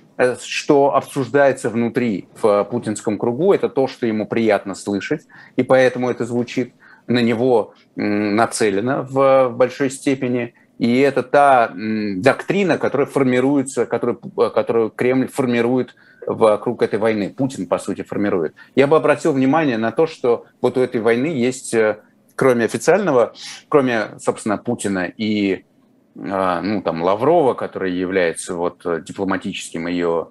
что обсуждается внутри в путинском кругу, это то, что ему приятно слышать, и поэтому это звучит на него нацелено в большой степени. И это та доктрина, которая формируется, которую, которую Кремль формирует вокруг этой войны. Путин, по сути, формирует. Я бы обратил внимание на то, что вот у этой войны есть э, кроме официального, кроме, собственно, Путина и ну, там, Лаврова, который является вот дипломатическим ее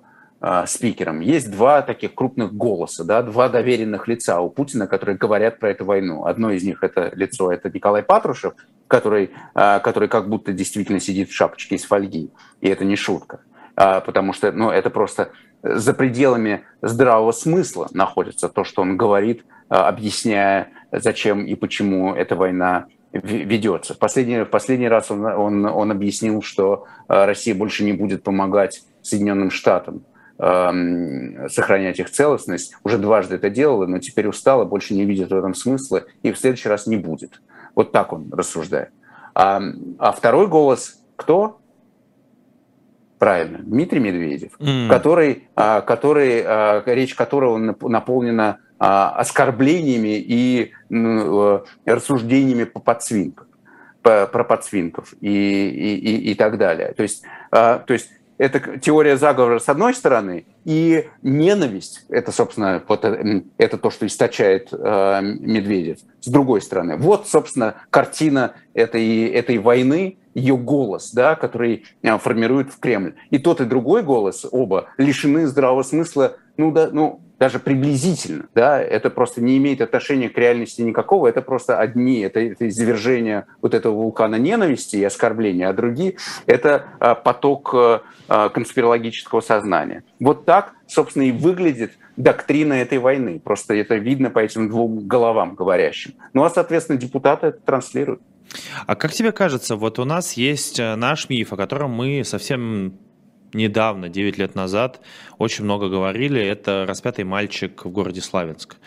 спикером, есть два таких крупных голоса, да, два доверенных лица у Путина, которые говорят про эту войну. Одно из них это лицо, это Николай Патрушев, который, который как будто действительно сидит в шапочке из фольги, и это не шутка, потому что, ну, это просто за пределами здравого смысла находится то, что он говорит, объясняя, зачем и почему эта война ведется. В последний, в последний раз он, он, он объяснил, что Россия больше не будет помогать Соединенным Штатам Эм, сохранять их целостность. Уже дважды это делала, но теперь устала, больше не видит в этом смысла и в следующий раз не будет. Вот так он рассуждает. А, а второй голос кто? Правильно, Дмитрий Медведев, mm. который, а, который, а, речь которого наполнена оскорблениями и э, рассуждениями по подсвинкам про подсвинков и, и, и, и так далее. То есть, то есть это теория заговора с одной стороны, и ненависть, это, собственно, вот э, это то, что источает э, Медведев, с другой стороны. Вот, собственно, картина этой, этой войны, ее голос, да, который э, формирует в Кремль. И тот, и другой голос, оба, лишены здравого смысла, ну, да, ну, даже приблизительно, да, это просто не имеет отношения к реальности никакого, это просто одни, это, это извержение вот этого вулкана ненависти и оскорбления, а другие – это а, поток а, а, конспирологического сознания. Вот так, собственно, и выглядит доктрина этой войны. Просто это видно по этим двум головам говорящим. Ну а, соответственно, депутаты это транслируют. А как тебе кажется, вот у нас есть э, наш миф, о котором мы совсем недавно, 9 лет назад, очень много говорили, это распятый мальчик в городе Славянск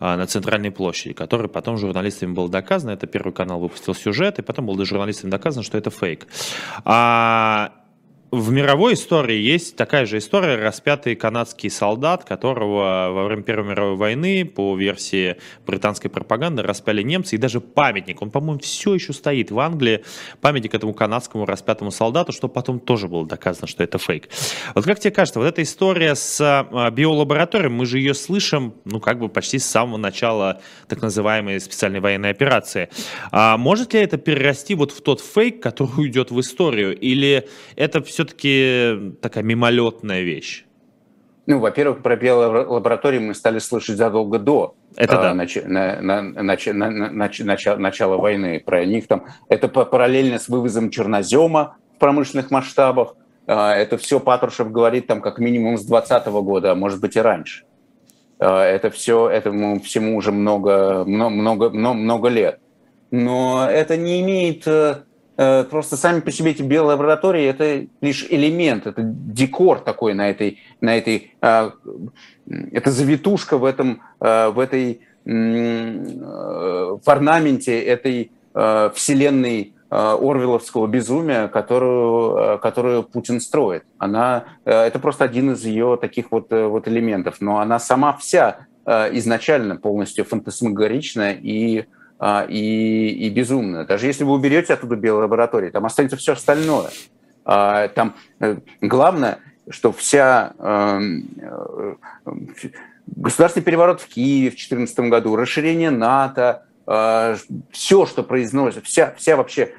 а, на центральной площади, который потом журналистами был доказан, это Первый канал выпустил сюжет, и потом было журналистами доказано, что это фейк. А в мировой истории есть такая же история, распятый канадский солдат, которого во время Первой мировой войны, по версии британской пропаганды, распяли немцы, и даже памятник, он, по-моему, все еще стоит в Англии, памятник этому канадскому распятому солдату, что потом тоже было доказано, что это фейк. Вот как тебе кажется, вот эта история с а, биолабораторией, мы же ее слышим, ну, как бы почти с самого начала так называемой специальной военной операции. А может ли это перерасти вот в тот фейк, который уйдет в историю, или это все все-таки такая мимолетная вещь? Ну, во-первых, про биолаборатории мы стали слышать задолго до это да. нач, на, на, нач, на, нач, начала, начала войны. Про них там это параллельно с вывозом чернозема в промышленных масштабах. А, это все Патрушев говорит там как минимум с 2020 года, а может быть и раньше. А, это все, этому всему уже много, много, много, много лет. Но это не имеет Э, просто сами по себе эти белые лаборатории – это лишь элемент, это декор такой на этой, на этой а, это завитушка в, этом, а, в этой в орнаменте этой а, вселенной Орвеловского безумия, которую, которую Путин строит. Она, это просто один из ее таких вот, вот элементов. Но она сама вся изначально полностью фантасмагоричная и и, и безумно. Даже если вы уберете оттуда белые там останется все остальное. А, там э, главное, что вся эм, э, государственный переворот в Киеве в 2014 году, расширение НАТО, э, все, что произносит, вся, вся вообще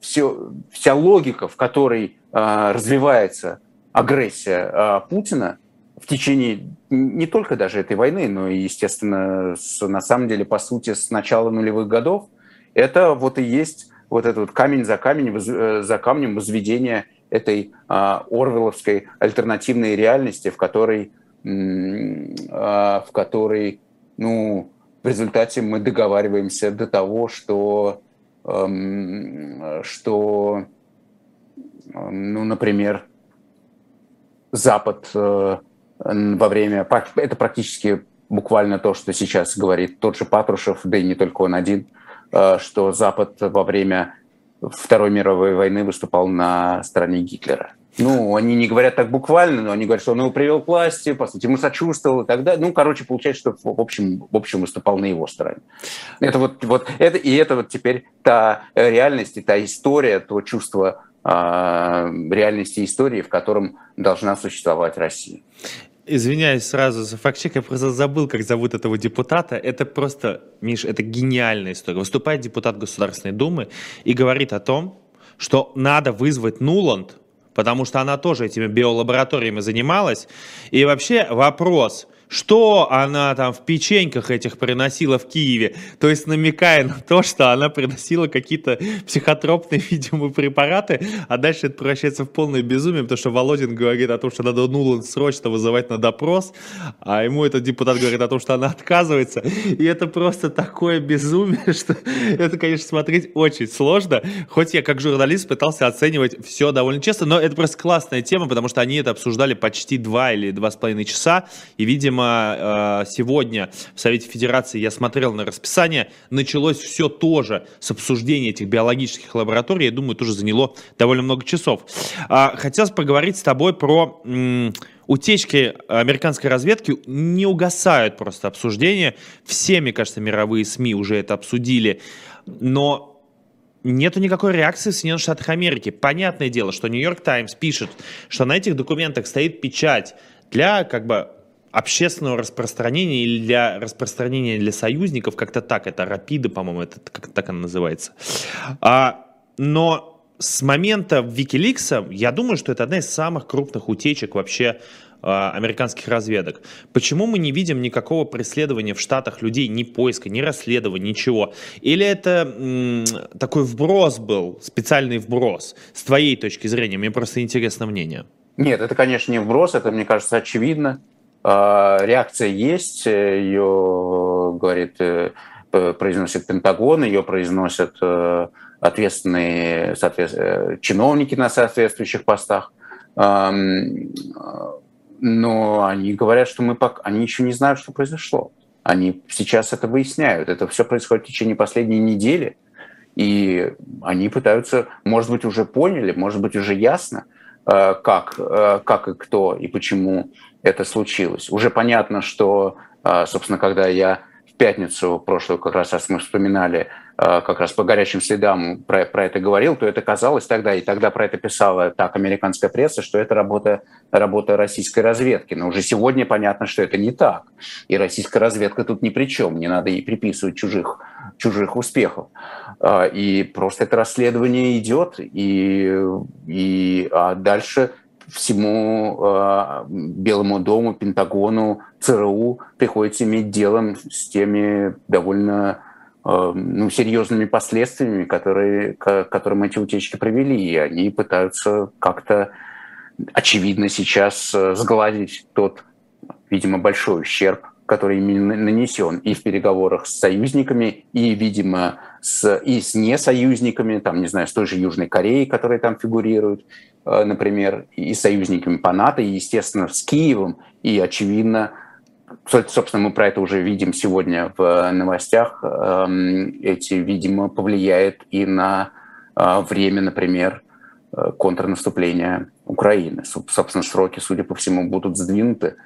все, вся логика, в которой развивается агрессия Путина, в течение не только даже этой войны, но и, естественно, с, на самом деле, по сути, с начала нулевых годов, это вот и есть вот этот вот камень за камень, э, за камнем возведения этой а, орвеловской альтернативной реальности, в которой, а, в которой, ну, в результате мы договариваемся до того, что, эм, что, ну, например, Запад э, во время... Это практически буквально то, что сейчас говорит тот же Патрушев, да и не только он один, э, что Запад во время Второй мировой войны выступал на стороне Гитлера. Ну, они не говорят так буквально, но они говорят, что он его привел к власти, по сути, ему сочувствовал и так далее. Ну, короче, получается, что в общем, в общем выступал на его стороне. Это вот, вот это, и это вот теперь та реальность и та история, то чувство э, реальности истории, в котором должна существовать Россия. Извиняюсь сразу за факт-чек, я просто забыл, как зовут этого депутата. Это просто, Миш, это гениальная история. Выступает депутат Государственной Думы и говорит о том, что надо вызвать Нуланд, потому что она тоже этими биолабораториями занималась. И вообще вопрос, что она там в печеньках этих приносила в Киеве, то есть намекая на то, что она приносила какие-то психотропные, видимо, препараты, а дальше это превращается в полное безумие, потому что Володин говорит о том, что надо Нуланд срочно вызывать на допрос, а ему этот депутат говорит о том, что она отказывается, и это просто такое безумие, что это, конечно, смотреть очень сложно, хоть я как журналист пытался оценивать все довольно честно, но это просто классная тема, потому что они это обсуждали почти два или два с половиной часа, и, видимо, Видимо, э, сегодня в Совете Федерации я смотрел на расписание, началось все тоже с обсуждения этих биологических лабораторий. Я думаю, тоже заняло довольно много часов. А, хотелось поговорить с тобой про утечки американской разведки не угасают просто обсуждения. Все, мне кажется, мировые СМИ уже это обсудили. Но нету никакой реакции в Соединенных Штатах Америки. Понятное дело, что Нью-Йорк Таймс пишет, что на этих документах стоит печать для как бы общественного распространения или для распространения для союзников, как-то так, это рапиды, по-моему, это как так она называется. А, но с момента Викиликса, я думаю, что это одна из самых крупных утечек вообще а, американских разведок. Почему мы не видим никакого преследования в Штатах людей, ни поиска, ни расследования, ничего? Или это м, такой вброс был, специальный вброс? С твоей точки зрения, мне просто интересно мнение. Нет, это, конечно, не вброс, это, мне кажется, очевидно. А, реакция есть, ее, говорит, э, произносит Пентагон, ее произносят э, ответственные соответственно, чиновники на соответствующих постах. Но они говорят, что мы пока... они еще не знают, что произошло. Они сейчас это выясняют. Это все происходит в течение последней недели. И они пытаются, может быть, уже поняли, может быть, уже ясно, э, как, как и кто и почему это случилось. Уже понятно, что, а, собственно, когда я в пятницу прошлую как раз, мы вспоминали как раз по горячим следам про, про это говорил, то это казалось тогда, и тогда про это писала так американская пресса, что это работа, работа российской разведки. Но уже сегодня понятно, что это не так. И российская разведка тут ни при чем, не надо ей приписывать чужих, чужих успехов. А, и просто это расследование идет, и, и а дальше всему э, Белому дому, Пентагону, ЦРУ приходится иметь дело с теми довольно э, ну, серьезными последствиями, которые, к которым эти утечки привели. И они пытаются как-то, очевидно, сейчас сгладить тот, видимо, большой ущерб, который им нанесен и в переговорах с союзниками, и, видимо, с, и с несоюзниками, там, не знаю, с той же Южной Кореей, которая там фигурирует, Э, например, и союзниками по НАТО, и, естественно, с Киевом, и, очевидно, собственно, мы про это уже видим сегодня в новостях, эм, эти, видимо, повлияет и на э, время, например, э, контрнаступления Украины. Собственно, сроки, судя по всему, будут сдвинуты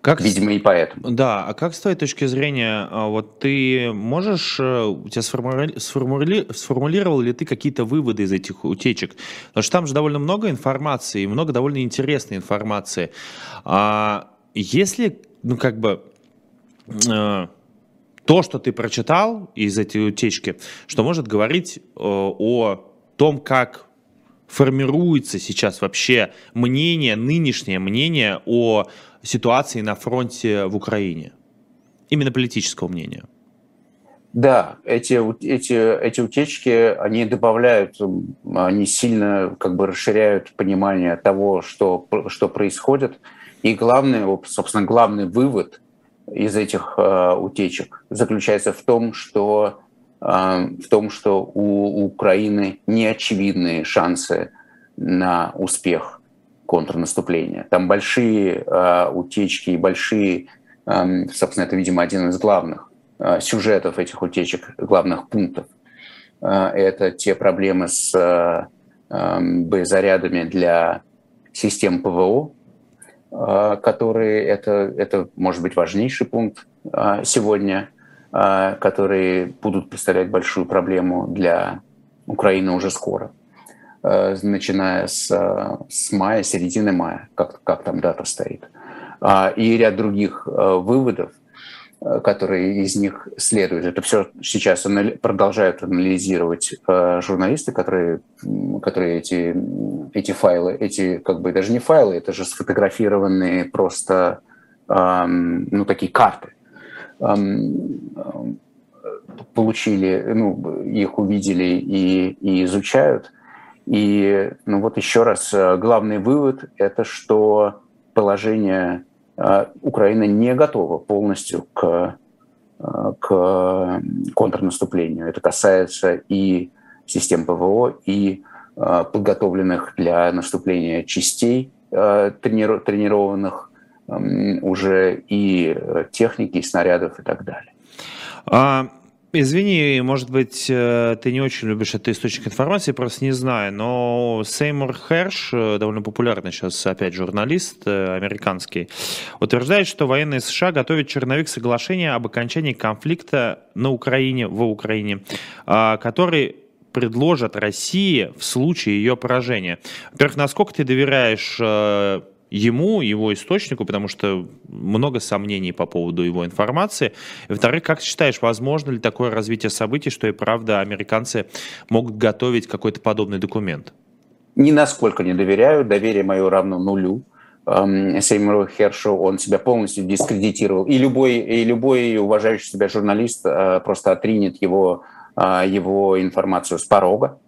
как, Видимо, и поэтому. Да, а как с твоей точки зрения, а, вот ты можешь, э, у тебя сформули, сформули, сформулировал ли ты какие-то выводы из этих утечек? Потому что там же довольно много информации, много довольно интересной информации. А если, ну как бы, э, то, что ты прочитал из этой утечки, что может говорить э, о том, как формируется сейчас вообще мнение, нынешнее мнение о ситуации на фронте в Украине? Именно политического мнения. Да, эти, эти, эти утечки, они добавляют, они сильно как бы расширяют понимание того, что, что происходит. И главный, собственно, главный вывод из этих э, утечек заключается в том, что, в том, что у, Украины неочевидные шансы на успех контрнаступления. Там большие э, утечки и большие, э, собственно, это, видимо, один из главных сюжетов этих утечек, главных пунктов. Это те проблемы с боезарядами для систем ПВО, которые, это, это может быть важнейший пункт сегодня, которые будут представлять большую проблему для Украины уже скоро. Э, начиная с, э, с мая, середины мая, как, как там дата стоит. А, и ряд других выводов. Которые из них следуют. Это все сейчас продолжают анализировать журналисты, которые, которые эти, эти файлы, эти как бы даже не файлы, это же сфотографированные просто ну, такие карты получили, ну, их увидели и, и изучают. И ну вот еще раз, э, главный вывод – это что положение а, Украина не готова полностью к, к контрнаступлению. Это касается и систем ПВО, и подготовленных для наступления частей, тренированных уже и техники, и снарядов и так далее. Извини, может быть, э, ты не очень любишь этот источник информации, просто не знаю, но Сеймур Херш, э, довольно популярный сейчас опять журналист э, американский, утверждает, что военные США готовят черновик соглашения об окончании конфликта на Украине, в Украине, а, который предложат России в случае ее поражения. Во-первых, насколько ты доверяешь ему, его источнику, потому что много сомнений по поводу его информации. Во-вторых, как считаешь, возможно ли такое развитие событий, что и правда американцы могут готовить какой-то подобный документ? Ни насколько не доверяю. Доверие мое равно нулю. Эм, Сеймуру Хершу он себя полностью дискредитировал. И любой, и любой уважающий себя журналист э, просто отринет его, э, его информацию с порога.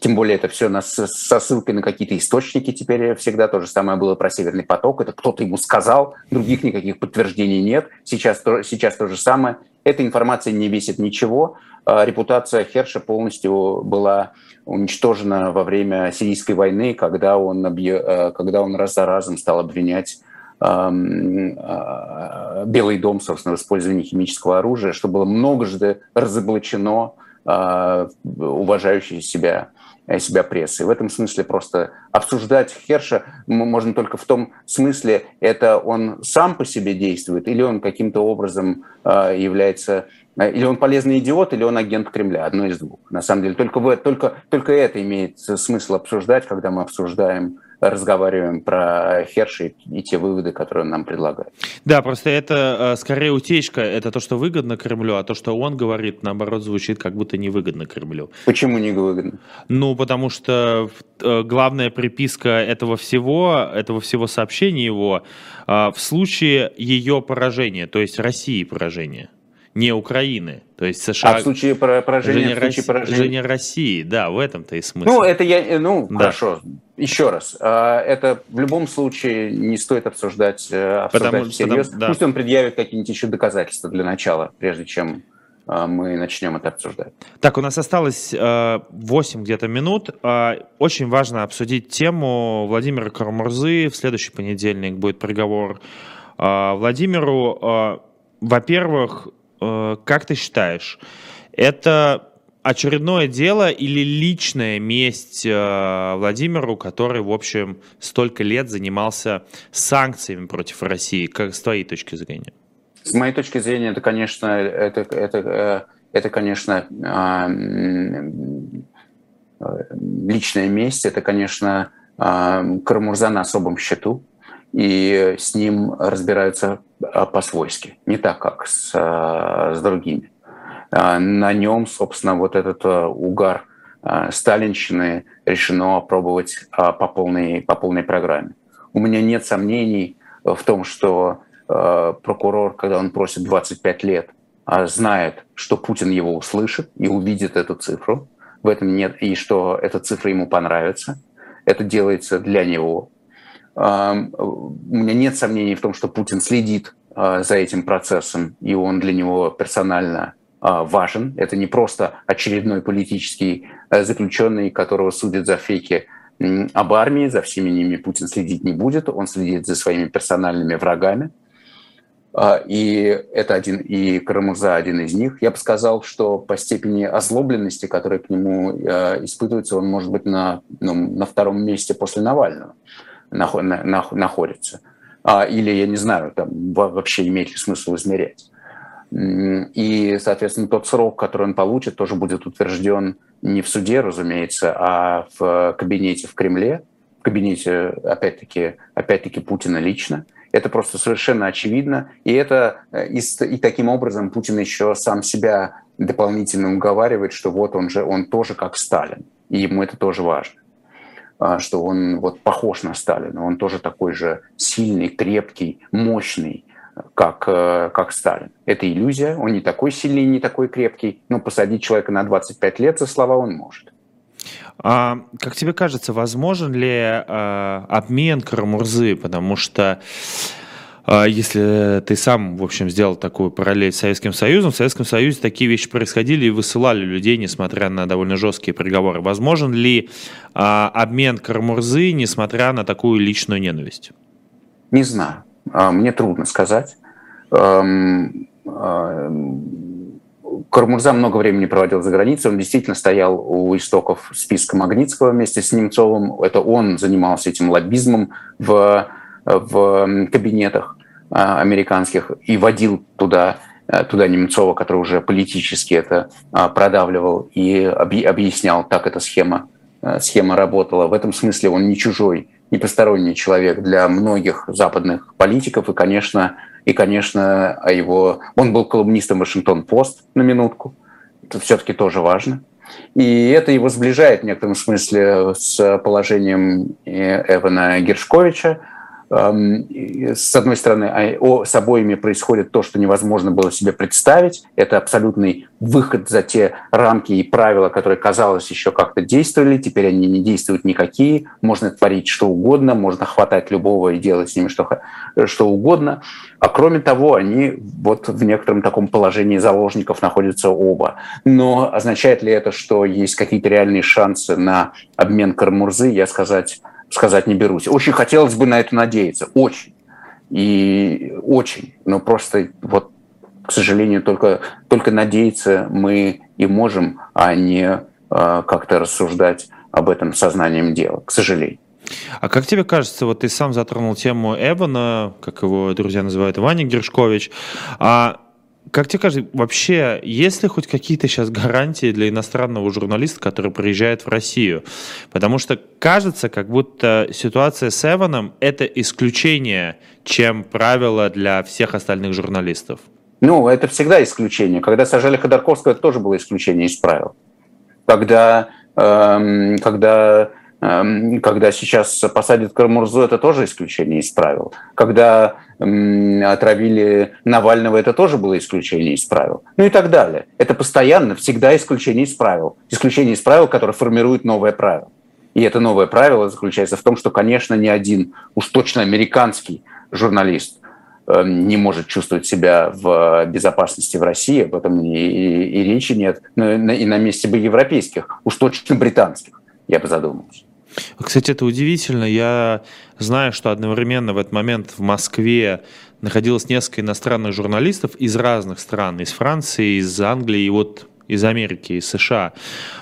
Тем более это все нас со ссылкой на какие-то источники теперь всегда. То же самое было про Северный поток. Это кто-то ему сказал, других никаких подтверждений нет. Сейчас, сейчас то же самое. Эта информация не весит ничего. А репутация Херша полностью была уничтожена во время Сирийской войны, когда он, э, когда он раз за разом стал обвинять а, Белый дом, собственно, в использовании химического оружия, что было многожды разоблачено а, уважающей себя себя прессой. В этом смысле просто обсуждать Херша можно только в том смысле, это он сам по себе действует, или он каким-то образом э, является, э, или он полезный идиот, или он агент Кремля, одно из двух. На самом деле только, в, только, только это имеет смысл обсуждать, когда мы обсуждаем разговариваем про Херши и те выводы, которые он нам предлагает. Да, просто это э, скорее утечка, это то, что выгодно Кремлю, а то, что он говорит, наоборот, звучит как будто невыгодно Кремлю. Почему невыгодно? Ну, потому что э, главная приписка этого всего, этого всего сообщения его э, в случае ее поражения, то есть России поражения не Украины. То есть США... А в случае поражения... В случае поражения России, да, в этом-то и смысл. Ну, это я... Ну, да. хорошо. Еще раз. А, это в любом случае не стоит обсуждать, э, обсуждать потому, всерьез. Потому, да. Пусть он предъявит какие-нибудь еще доказательства для начала, прежде чем а, мы начнем это обсуждать. Так, у нас осталось э, 8 где-то минут. Э, очень важно обсудить тему Владимира Карамурзы. В следующий понедельник будет приговор э, Владимиру. Э, во-первых, Э, как ты считаешь, это очередное дело или личная месть э, Владимиру, который, в общем, столько лет занимался санкциями против России? Как с твоей точки зрения? С моей точки зрения, это, конечно, это, это, э, это конечно, личная месть, это, конечно, Карамурза на особом счету, и с ним разбираются а, по-свойски, не так, как с, а, с другими. А, на нем, собственно, вот этот угар сталинщины решено опробовать по полной, по полной программе. У меня нет сомнений в том, что прокурор, когда он просит 25 лет, знает, что Путин его услышит и увидит эту цифру. В этом нет, и что эта цифра ему понравится. Это делается для него, у меня нет сомнений в том, что Путин следит а, за этим процессом, и он для него персонально а, важен. Это не просто очередной политический э, заключенный, которого судят за фейки об армии, за всеми ними Путин следить не будет, он следит за своими персональными врагами. А, и это один, и Карамурза один из них. Я бы сказал, что по степени озлобленности, которая к нему э, испытывается, он может быть на, ну, на втором месте после Навального находится. А, или, я не знаю, там вообще имеет ли смысл измерять. И, соответственно, тот срок, который он получит, тоже будет утвержден не в суде, разумеется, а в кабинете в Кремле, в кабинете, опять-таки, опять-таки Путина лично. Это просто совершенно очевидно. И, это, э, и, и таким образом Путин еще сам себя дополнительно уговаривает, что вот он же, он тоже как Сталин. И ему это тоже важно что он вот похож на Сталина, он тоже такой же сильный, крепкий, мощный, как, э, как Сталин. Это иллюзия, он не такой сильный, не такой крепкий, но посадить человека на 25 лет за слова он может. А, как тебе кажется, возможен ли а, обмен Карамурзы? Потому что а, если ты сам, в общем, сделал такую параллель с Советским Союзом, в Советском Союзе такие вещи происходили и высылали людей, несмотря на довольно жесткие приговоры. Возможен ли а, обмен Карамурзы, несмотря на такую личную ненависть? Не знаю. А, мне трудно сказать. Эм, Кармурза много времени проводил за границей, он действительно стоял у истоков списка Магнитского вместе с Немцовым. Это он занимался этим лоббизмом в, в кабинетах а, американских и водил туда, э, туда Немцова, который уже политически это а, продавливал и объяснял, как эта схема, э, схема работала. В этом смысле он не чужой, не посторонний человек для многих западных политиков и, конечно, и, конечно, его... Он был колумнистом Вашингтон-Пост на минутку. Это все-таки тоже важно. И это его сближает в некотором смысле с положением Эвана Гершковича, с одной стороны, а, с обоими происходит то, что невозможно было себе представить. Это абсолютный выход за те рамки и правила, которые, казалось, еще как-то действовали. Теперь они не действуют никакие. Можно творить что угодно, можно хватать любого и делать с ними что, что угодно. А кроме того, они вот в некотором таком положении заложников находятся оба. Но означает ли это, что есть какие-то реальные шансы на обмен Кармурзы, я сказать сказать не берусь. Очень хотелось бы на это надеяться, очень. И очень. Но просто вот, к сожалению, только, только надеяться мы и можем, а не э, как-то рассуждать об этом сознанием дела, к сожалению. А как тебе кажется, вот ты сам затронул тему Эвана, как его друзья называют, Ваня Гершкович, а как тебе кажется, вообще, есть ли хоть какие-то сейчас гарантии для иностранного журналиста, который приезжает в Россию? Потому что кажется, как будто ситуация с Эваном – это исключение, чем правило для всех остальных журналистов. Ну, это всегда исключение. Когда сажали Ходорковского, это тоже было исключение из правил. Когда, эм, когда Эм, когда сейчас посадят Карамурзу, это тоже исключение из правил. Когда отравили Навального, это тоже было исключение из правил. Ну и так далее. Это постоянно, всегда исключение из правил. Исключение из правил, которое формирует новое правило. И это новое правило заключается в том, что, конечно, ни один, уж точно американский журналист эм, не может чувствовать себя в безопасности в России, об этом и, и, и речи нет, но и на месте бы европейских, уж точно британских, я бы задумался. Кстати, это удивительно. Я знаю, что одновременно в этот момент в Москве находилось несколько иностранных журналистов из разных стран, из Франции, из Англии и вот из Америки, из США.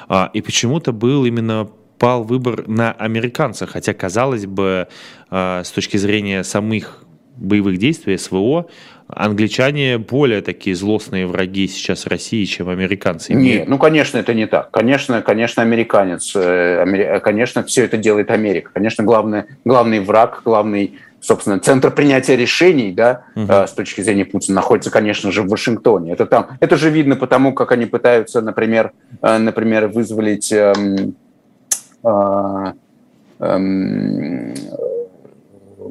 А, и почему-то был именно пал выбор на американцев, хотя, казалось бы, а, с точки зрения самих боевых действий СВО, англичане более такие злостные враги сейчас России, чем американцы. Нет, ну, конечно, это не так. Конечно, конечно, американец, э, конечно, все это делает Америка. Конечно, главный, главный враг, главный собственно, центр принятия решений, да, угу. с точки зрения Путина, находится, конечно же, в Вашингтоне. Это там, это же видно потому, как они пытаются, например, э, например, вызволить эм, э, эм,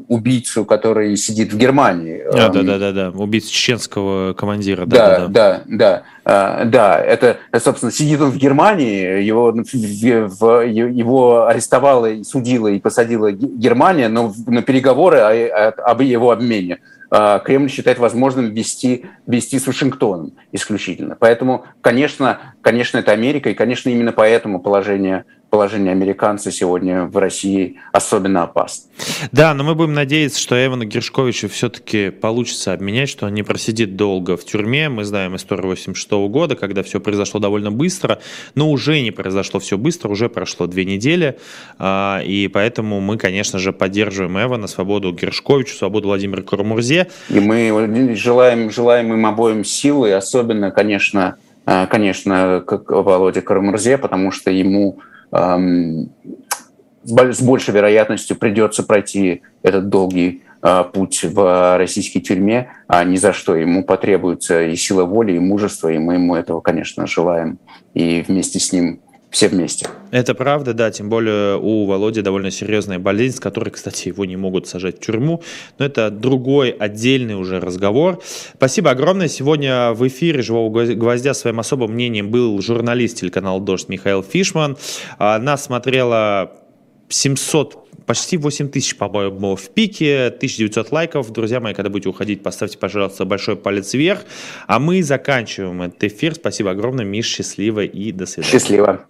убийцу, который сидит в Германии. А, да, да, да, да, убийцу чеченского командира. Да, да, да, да, да, да. Это, собственно, сидит он в Германии, его, его арестовала, судила и посадила Германия, но на переговоры об его обмене а, Кремль считает возможным вести, вести с Вашингтоном исключительно. Поэтому, конечно, конечно, это Америка, и, конечно, именно поэтому положение положение американца сегодня в России особенно опасно. Да, но мы будем надеяться, что Эвана Гершковича все-таки получится обменять, что он не просидит долго в тюрьме. Мы знаем историю 86 года, когда все произошло довольно быстро, но уже не произошло все быстро, уже прошло две недели, а, и поэтому мы, конечно же, поддерживаем Эвана, свободу Гершковичу, свободу Владимира Карамурзе. И мы желаем, желаем им обоим силы, особенно, конечно, а, конечно, как Володе Карамурзе, потому что ему с большей вероятностью придется пройти этот долгий э, путь в российской тюрьме, а ни за что. Ему потребуется и сила воли, и мужество, и мы ему этого, конечно, желаем. И вместе с ним все вместе. Это правда, да, тем более у Володи довольно серьезная болезнь, с которой, кстати, его не могут сажать в тюрьму, но это другой отдельный уже разговор. Спасибо огромное. Сегодня в эфире «Живого гвоздя» своим особым мнением был журналист телеканала «Дождь» Михаил Фишман. А, нас смотрело 700 почти 8 тысяч, по-моему, в пике, 1900 лайков. Друзья мои, когда будете уходить, поставьте, пожалуйста, большой палец вверх. А мы заканчиваем этот эфир. Спасибо огромное, Миш, счастливо и до свидания. Счастливо.